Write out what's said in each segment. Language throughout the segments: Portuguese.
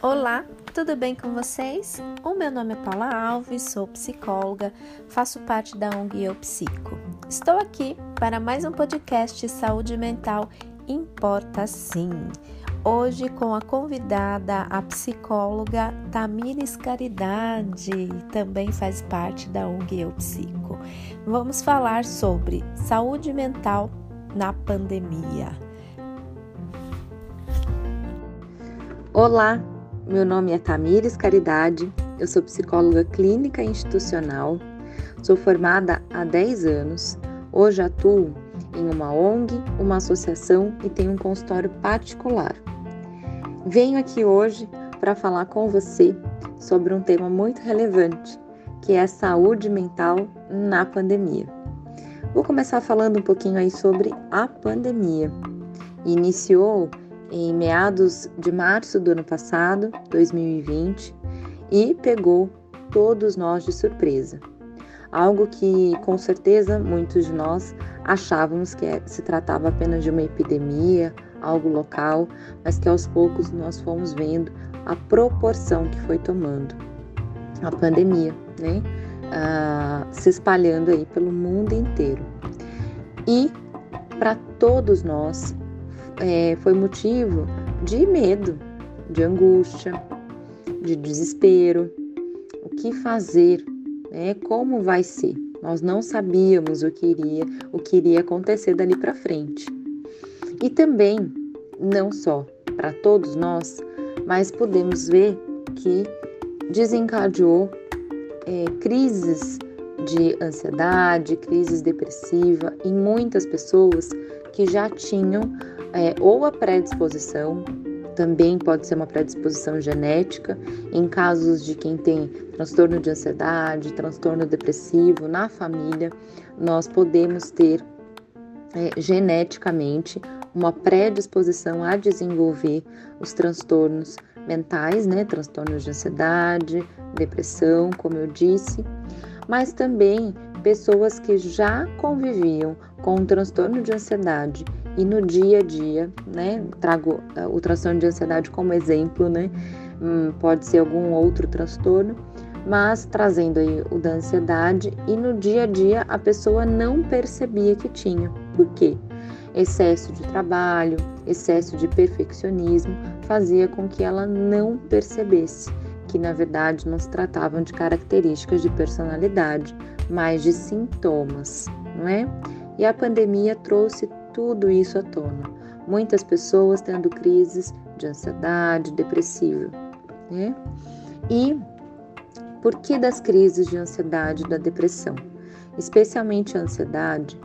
Olá, tudo bem com vocês? O meu nome é Paula Alves, sou psicóloga, faço parte da ONG Eu Psico. Estou aqui para mais um podcast Saúde Mental Importa Sim. Hoje com a convidada, a psicóloga Tamires Caridade, também faz parte da ONG Eu Psico. Vamos falar sobre saúde mental na pandemia. Olá, meu nome é Tamires Caridade, eu sou psicóloga clínica institucional, sou formada há 10 anos, hoje atuo em uma ONG, uma associação e tenho um consultório particular. Venho aqui hoje para falar com você sobre um tema muito relevante, que é a saúde mental na pandemia. Vou começar falando um pouquinho aí sobre a pandemia. Iniciou em meados de março do ano passado, 2020, e pegou todos nós de surpresa. Algo que com certeza muitos de nós achávamos que é, se tratava apenas de uma epidemia, algo local, mas que aos poucos nós fomos vendo a proporção que foi tomando a pandemia, né? Ah, se espalhando aí pelo mundo inteiro. E para todos nós é, foi motivo de medo, de angústia, de desespero. O que fazer? Né? Como vai ser? Nós não sabíamos o que iria, o que iria acontecer dali para frente. E também, não só para todos nós, mas podemos ver que desencadeou é, crises de ansiedade, crises depressiva em muitas pessoas que já tinham é, ou a predisposição, também pode ser uma predisposição genética, em casos de quem tem transtorno de ansiedade, transtorno depressivo na família, nós podemos ter é, geneticamente uma predisposição a desenvolver os transtornos mentais, né? Transtornos de ansiedade, depressão, como eu disse, mas também pessoas que já conviviam com um transtorno de ansiedade e no dia a dia, né? Trago eh, o transtorno de ansiedade como exemplo, né? Hum, pode ser algum outro transtorno, mas trazendo aí o da ansiedade e no dia a dia a pessoa não percebia que tinha. Por quê? Excesso de trabalho, excesso de perfeccionismo fazia com que ela não percebesse que na verdade não se tratavam de características de personalidade, mas de sintomas, não é? E a pandemia trouxe tudo isso à tona. Muitas pessoas tendo crises de ansiedade, depressiva, né? E por que das crises de ansiedade e da depressão? Especialmente a ansiedade,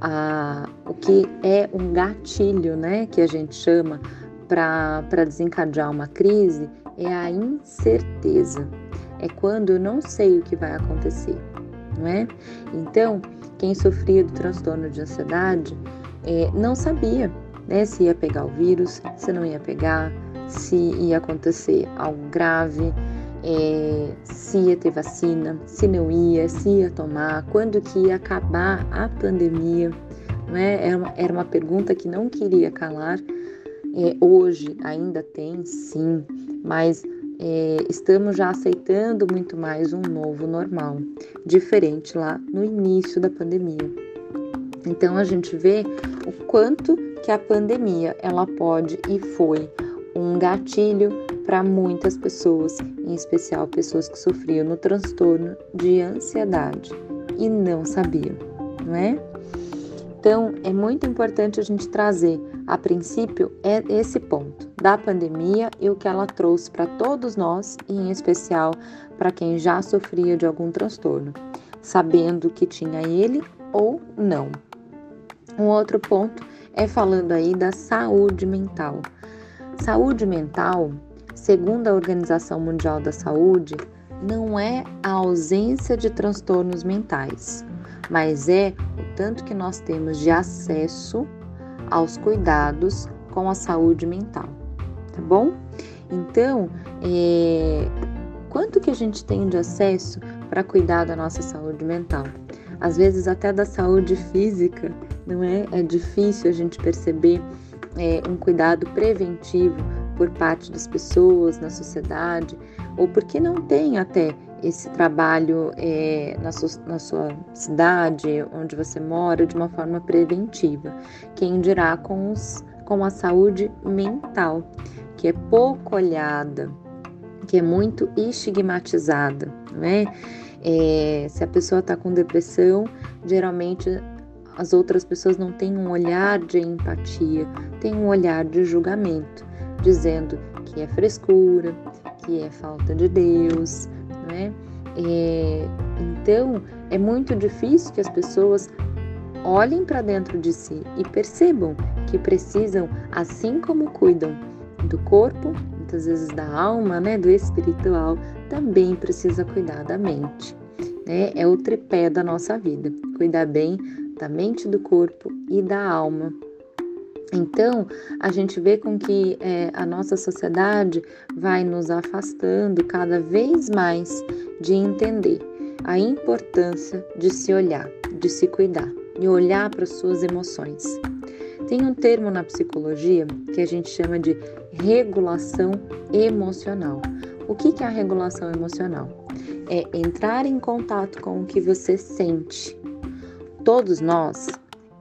a, o que é um gatilho, né, que a gente chama para desencadear uma crise, é a incerteza. É quando eu não sei o que vai acontecer, não é? Então, quem sofria do transtorno de ansiedade é, não sabia né, se ia pegar o vírus, se não ia pegar, se ia acontecer algo grave, é, se ia ter vacina, se não ia, se ia tomar, quando que ia acabar a pandemia. Né? Era, uma, era uma pergunta que não queria calar. É, hoje ainda tem, sim, mas é, estamos já aceitando muito mais um novo normal, diferente lá no início da pandemia. Então a gente vê o quanto que a pandemia ela pode e foi um gatilho para muitas pessoas, em especial pessoas que sofriam no transtorno de ansiedade e não sabiam, não é? Então é muito importante a gente trazer, a princípio, é esse ponto da pandemia e o que ela trouxe para todos nós, e em especial para quem já sofria de algum transtorno, sabendo que tinha ele ou não. Um outro ponto é falando aí da saúde mental. Saúde mental, segundo a Organização Mundial da Saúde, não é a ausência de transtornos mentais, mas é o tanto que nós temos de acesso aos cuidados com a saúde mental, tá bom? Então, é, quanto que a gente tem de acesso para cuidar da nossa saúde mental? Às vezes até da saúde física, não é? É difícil a gente perceber é, um cuidado preventivo por parte das pessoas na sociedade, ou porque não tem até esse trabalho é, na, sua, na, sua, cidade, onde você mora, de uma forma preventiva. Quem dirá com, os, com a saúde mental, que é pouco olhada, que é muito estigmatizada, não é? é se a pessoa está com depressão, geralmente as outras pessoas não têm um olhar de empatia, têm um olhar de julgamento, dizendo que é frescura, que é falta de Deus, né? É, então é muito difícil que as pessoas olhem para dentro de si e percebam que precisam, assim como cuidam do corpo, muitas vezes da alma, né, do espiritual, também precisa cuidar da mente. Né? É o tripé da nossa vida, cuidar bem da mente, do corpo e da alma. Então, a gente vê com que é, a nossa sociedade vai nos afastando cada vez mais de entender a importância de se olhar, de se cuidar e olhar para as suas emoções. Tem um termo na psicologia que a gente chama de regulação emocional. O que é a regulação emocional? É entrar em contato com o que você sente. Todos nós,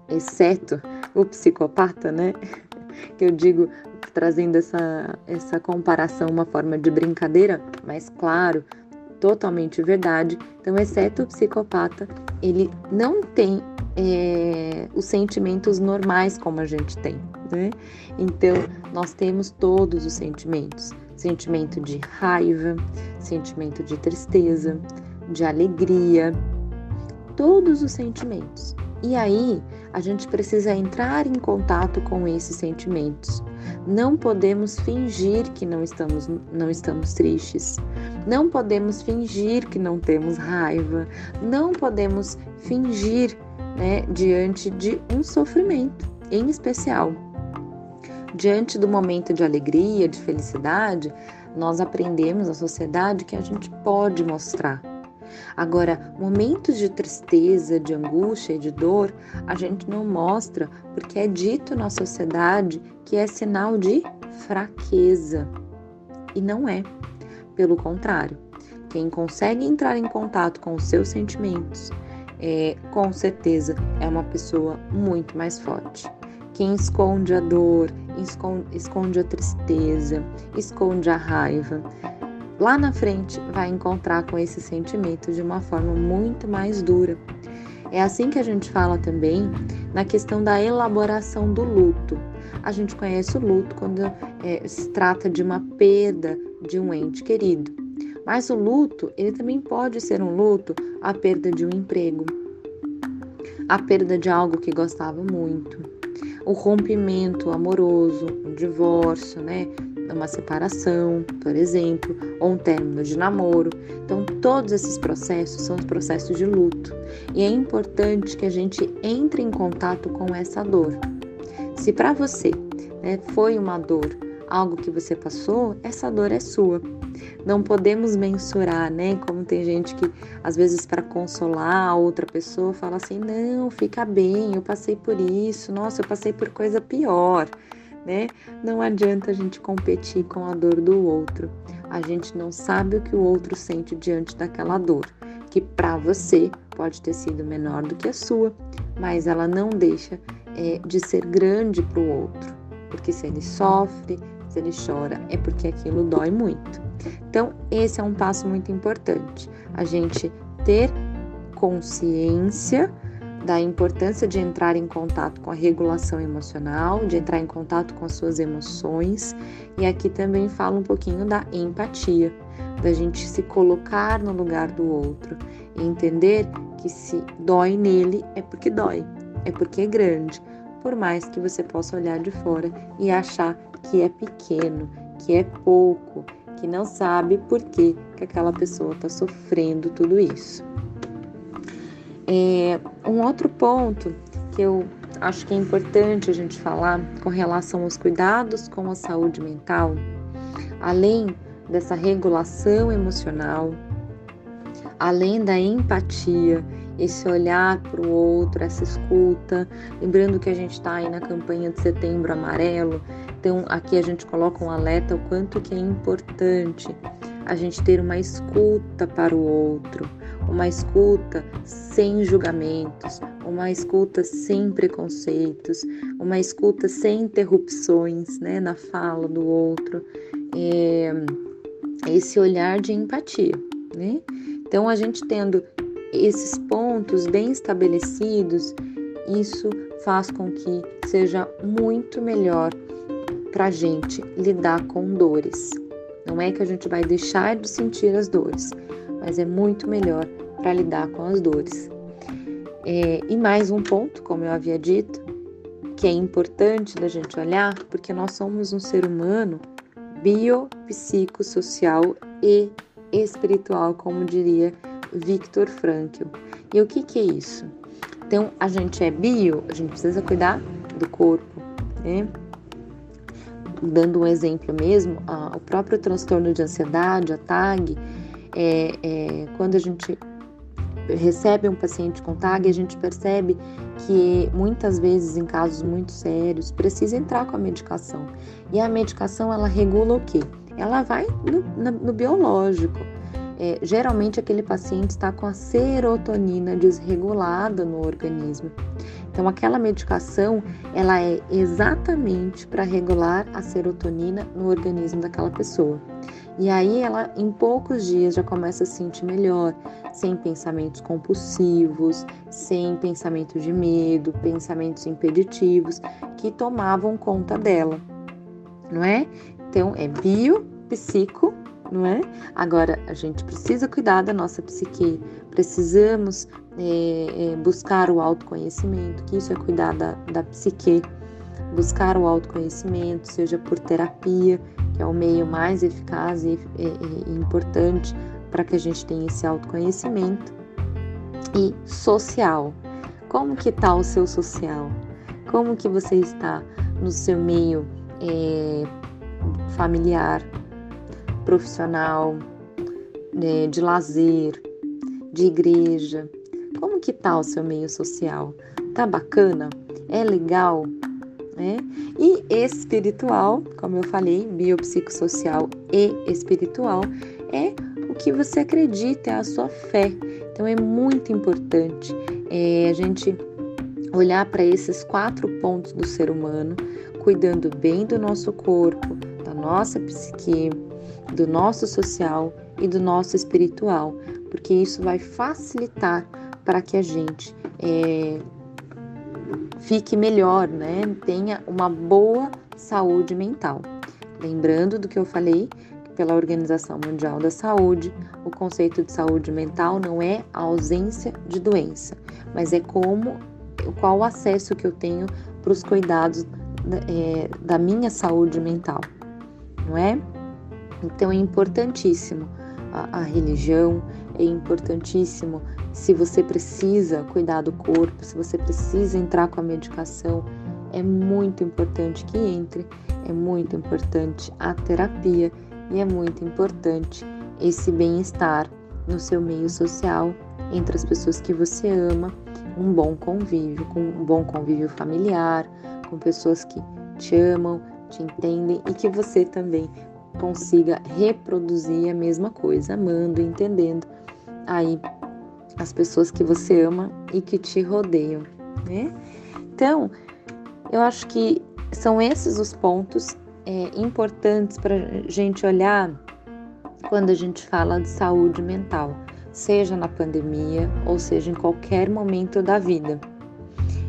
exceto o psicopata, né? Que eu digo trazendo essa, essa comparação, uma forma de brincadeira, mas claro, totalmente verdade. Então, exceto o psicopata, ele não tem é, os sentimentos normais como a gente tem, né? Então, nós temos todos os sentimentos: sentimento de raiva, sentimento de tristeza, de alegria, todos os sentimentos. E aí, a gente precisa entrar em contato com esses sentimentos. Não podemos fingir que não estamos, não estamos tristes. Não podemos fingir que não temos raiva. Não podemos fingir né, diante de um sofrimento, em especial. Diante do momento de alegria, de felicidade, nós aprendemos na sociedade que a gente pode mostrar Agora, momentos de tristeza, de angústia e de dor, a gente não mostra porque é dito na sociedade que é sinal de fraqueza. E não é. Pelo contrário, quem consegue entrar em contato com os seus sentimentos, é, com certeza é uma pessoa muito mais forte. Quem esconde a dor, esconde, esconde a tristeza, esconde a raiva, lá na frente vai encontrar com esse sentimento de uma forma muito mais dura. É assim que a gente fala também na questão da elaboração do luto. A gente conhece o luto quando é, se trata de uma perda de um ente querido. Mas o luto, ele também pode ser um luto a perda de um emprego, a perda de algo que gostava muito, o rompimento amoroso, o divórcio, né? Uma separação, por exemplo, ou um término de namoro. Então, todos esses processos são os processos de luto e é importante que a gente entre em contato com essa dor. Se para você né, foi uma dor, algo que você passou, essa dor é sua. Não podemos mensurar, né? Como tem gente que às vezes para consolar a outra pessoa fala assim: "Não, fica bem, eu passei por isso. Nossa, eu passei por coisa pior" né? Não adianta a gente competir com a dor do outro. A gente não sabe o que o outro sente diante daquela dor, que para você pode ter sido menor do que a sua, mas ela não deixa é, de ser grande para o outro, porque se ele sofre, se ele chora, é porque aquilo dói muito. Então, esse é um passo muito importante, a gente ter consciência da importância de entrar em contato com a regulação emocional, de entrar em contato com as suas emoções. E aqui também fala um pouquinho da empatia, da gente se colocar no lugar do outro e entender que se dói nele é porque dói, é porque é grande, por mais que você possa olhar de fora e achar que é pequeno, que é pouco, que não sabe por que, que aquela pessoa está sofrendo tudo isso. É, um outro ponto que eu acho que é importante a gente falar com relação aos cuidados com a saúde mental, além dessa regulação emocional, além da empatia, esse olhar para o outro, essa escuta, lembrando que a gente está aí na campanha de Setembro Amarelo, Então, aqui a gente coloca um alerta o quanto que é importante a gente ter uma escuta para o outro, uma escuta sem julgamentos, uma escuta sem preconceitos, uma escuta sem interrupções né, na fala do outro, é, esse olhar de empatia. Né? Então, a gente tendo esses pontos bem estabelecidos, isso faz com que seja muito melhor para a gente lidar com dores. Não é que a gente vai deixar de sentir as dores, mas é muito melhor para lidar com as dores. É, e mais um ponto, como eu havia dito, que é importante da gente olhar, porque nós somos um ser humano biopsicossocial e espiritual, como diria Viktor Frankl. E o que, que é isso? Então, a gente é bio, a gente precisa cuidar do corpo, né? Dando um exemplo mesmo, a, o próprio transtorno de ansiedade, a TAG, é, é, quando a gente recebe um paciente com TAG, a gente percebe que muitas vezes, em casos muito sérios, precisa entrar com a medicação. E a medicação, ela regula o quê? Ela vai no, no biológico. É, geralmente aquele paciente está com a serotonina desregulada no organismo. Então aquela medicação ela é exatamente para regular a serotonina no organismo daquela pessoa. E aí ela em poucos dias já começa a se sentir melhor, sem pensamentos compulsivos, sem pensamentos de medo, pensamentos impeditivos que tomavam conta dela, não é? Então é bio, psico não é? Agora, a gente precisa cuidar da nossa psique, precisamos é, é, buscar o autoconhecimento, que isso é cuidar da, da psique, buscar o autoconhecimento, seja por terapia, que é o meio mais eficaz e, e, e importante para que a gente tenha esse autoconhecimento, e social. Como que está o seu social? Como que você está no seu meio é, familiar, profissional, né, de lazer, de igreja. Como que tá o seu meio social? Tá bacana? É legal? Né? E espiritual, como eu falei, biopsicossocial e espiritual, é o que você acredita, é a sua fé. Então é muito importante é, a gente olhar para esses quatro pontos do ser humano, cuidando bem do nosso corpo, da nossa psique, do nosso social e do nosso espiritual, porque isso vai facilitar para que a gente é, fique melhor, né? Tenha uma boa saúde mental. Lembrando do que eu falei, pela Organização Mundial da Saúde, o conceito de saúde mental não é a ausência de doença, mas é como qual o acesso que eu tenho para os cuidados é, da minha saúde mental, não é? Então é importantíssimo a, a religião, é importantíssimo. Se você precisa cuidar do corpo, se você precisa entrar com a medicação, é muito importante que entre, é muito importante a terapia e é muito importante esse bem-estar no seu meio social, entre as pessoas que você ama, um bom convívio, com um bom convívio familiar, com pessoas que te amam, te entendem e que você também consiga reproduzir a mesma coisa, amando, entendendo aí as pessoas que você ama e que te rodeiam, né? Então, eu acho que são esses os pontos é, importantes para a gente olhar quando a gente fala de saúde mental, seja na pandemia ou seja em qualquer momento da vida.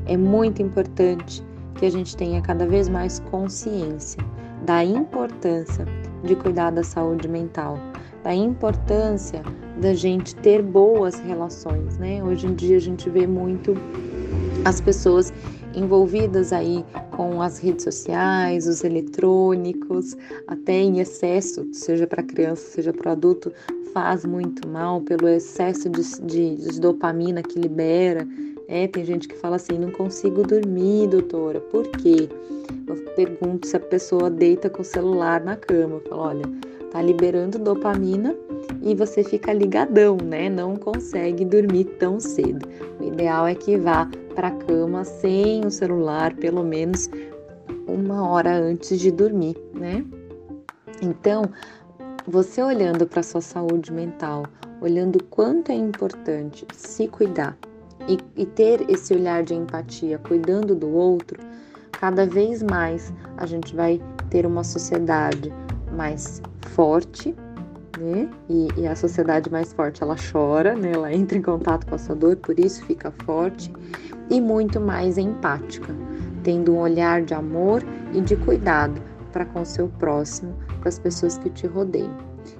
É muito importante que a gente tenha cada vez mais consciência da importância de cuidar da saúde mental, da importância da gente ter boas relações, né? Hoje em dia a gente vê muito as pessoas envolvidas aí com as redes sociais, os eletrônicos, até em excesso, seja para criança, seja para adulto, faz muito mal pelo excesso de, de, de dopamina que libera. É, tem gente que fala assim, não consigo dormir, doutora, por quê? Eu pergunto se a pessoa deita com o celular na cama. Eu falo, olha, tá liberando dopamina e você fica ligadão, né? Não consegue dormir tão cedo. O ideal é que vá para a cama sem o celular, pelo menos uma hora antes de dormir, né? Então, você olhando para sua saúde mental, olhando quanto é importante se cuidar e, e ter esse olhar de empatia, cuidando do outro, cada vez mais a gente vai ter uma sociedade mais forte, né? E, e, a sociedade mais forte ela chora, né? Ela entra em contato com a sua dor, por isso fica forte e muito mais empática, tendo um olhar de amor e de cuidado para com o seu próximo, para as pessoas que te rodeiam,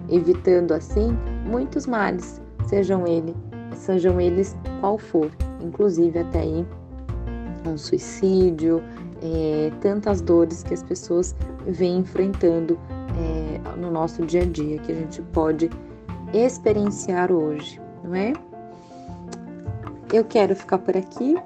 evitando assim muitos males, sejam ele, sejam eles qual for, inclusive até aí um suicídio, é, tantas dores que as pessoas vêm enfrentando no nosso dia a dia, que a gente pode experienciar hoje, não é? Eu quero ficar por aqui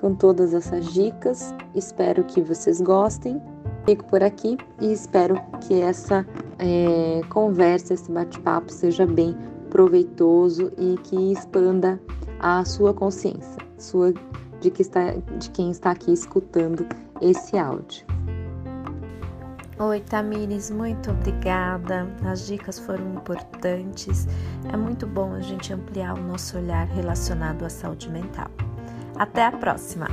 com todas essas dicas, espero que vocês gostem. Fico por aqui e espero que essa é, conversa, esse bate-papo seja bem proveitoso e que expanda a sua consciência, sua de, que está, de quem está aqui escutando esse áudio. Oi, Tamires, muito obrigada. As dicas foram importantes. É muito bom a gente ampliar o nosso olhar relacionado à saúde mental. Até a próxima!